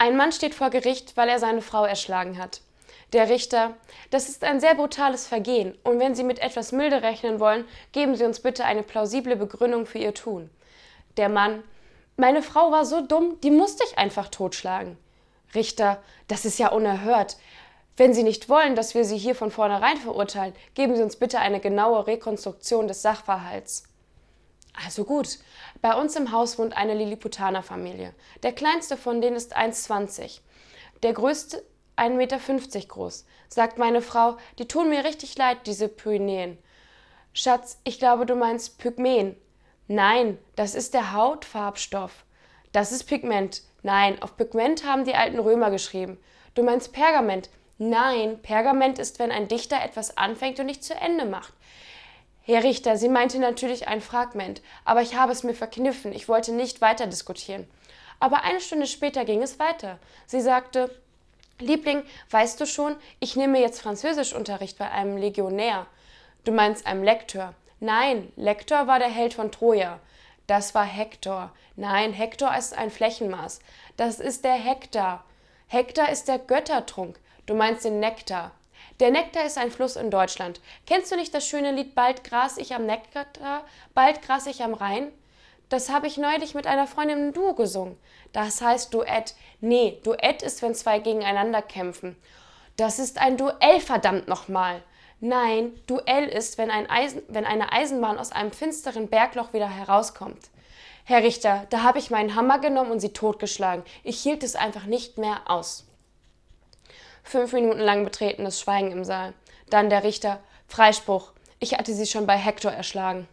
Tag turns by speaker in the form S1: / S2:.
S1: Ein Mann steht vor Gericht, weil er seine Frau erschlagen hat. Der Richter, das ist ein sehr brutales Vergehen, und wenn Sie mit etwas Milde rechnen wollen, geben Sie uns bitte eine plausible Begründung für Ihr Tun. Der Mann, meine Frau war so dumm, die musste ich einfach totschlagen. Richter, das ist ja unerhört. Wenn Sie nicht wollen, dass wir Sie hier von vornherein verurteilen, geben Sie uns bitte eine genaue Rekonstruktion des Sachverhalts. Also gut, bei uns im Haus wohnt eine Lilliputaner-Familie. Der kleinste von denen ist 1,20. Der größte 1,50 Meter groß. Sagt meine Frau, die tun mir richtig leid, diese Pyrenäen. Schatz, ich glaube, du meinst Pygmäen. Nein, das ist der Hautfarbstoff. Das ist Pigment. Nein, auf Pigment haben die alten Römer geschrieben. Du meinst Pergament. Nein, Pergament ist, wenn ein Dichter etwas anfängt und nicht zu Ende macht. Herr Richter, sie meinte natürlich ein Fragment, aber ich habe es mir verkniffen, ich wollte nicht weiter diskutieren. Aber eine Stunde später ging es weiter. Sie sagte, Liebling, weißt du schon, ich nehme jetzt Französischunterricht bei einem Legionär. Du meinst einem Lektor. Nein, Lektor war der Held von Troja. Das war Hektor. Nein, Hektor ist ein Flächenmaß. Das ist der Hektar. Hektar ist der Göttertrunk. Du meinst den Nektar. Der Nektar ist ein Fluss in Deutschland. Kennst du nicht das schöne Lied Bald gras ich am Nektar, bald gras ich am Rhein? Das habe ich neulich mit einer Freundin im Duo gesungen. Das heißt Duett. Nee, Duett ist, wenn zwei gegeneinander kämpfen. Das ist ein Duell, verdammt nochmal. Nein, Duell ist, wenn, ein Eisen, wenn eine Eisenbahn aus einem finsteren Bergloch wieder herauskommt. Herr Richter, da habe ich meinen Hammer genommen und sie totgeschlagen. Ich hielt es einfach nicht mehr aus. Fünf Minuten lang betretenes Schweigen im Saal. Dann der Richter. Freispruch. Ich hatte sie schon bei Hektor erschlagen.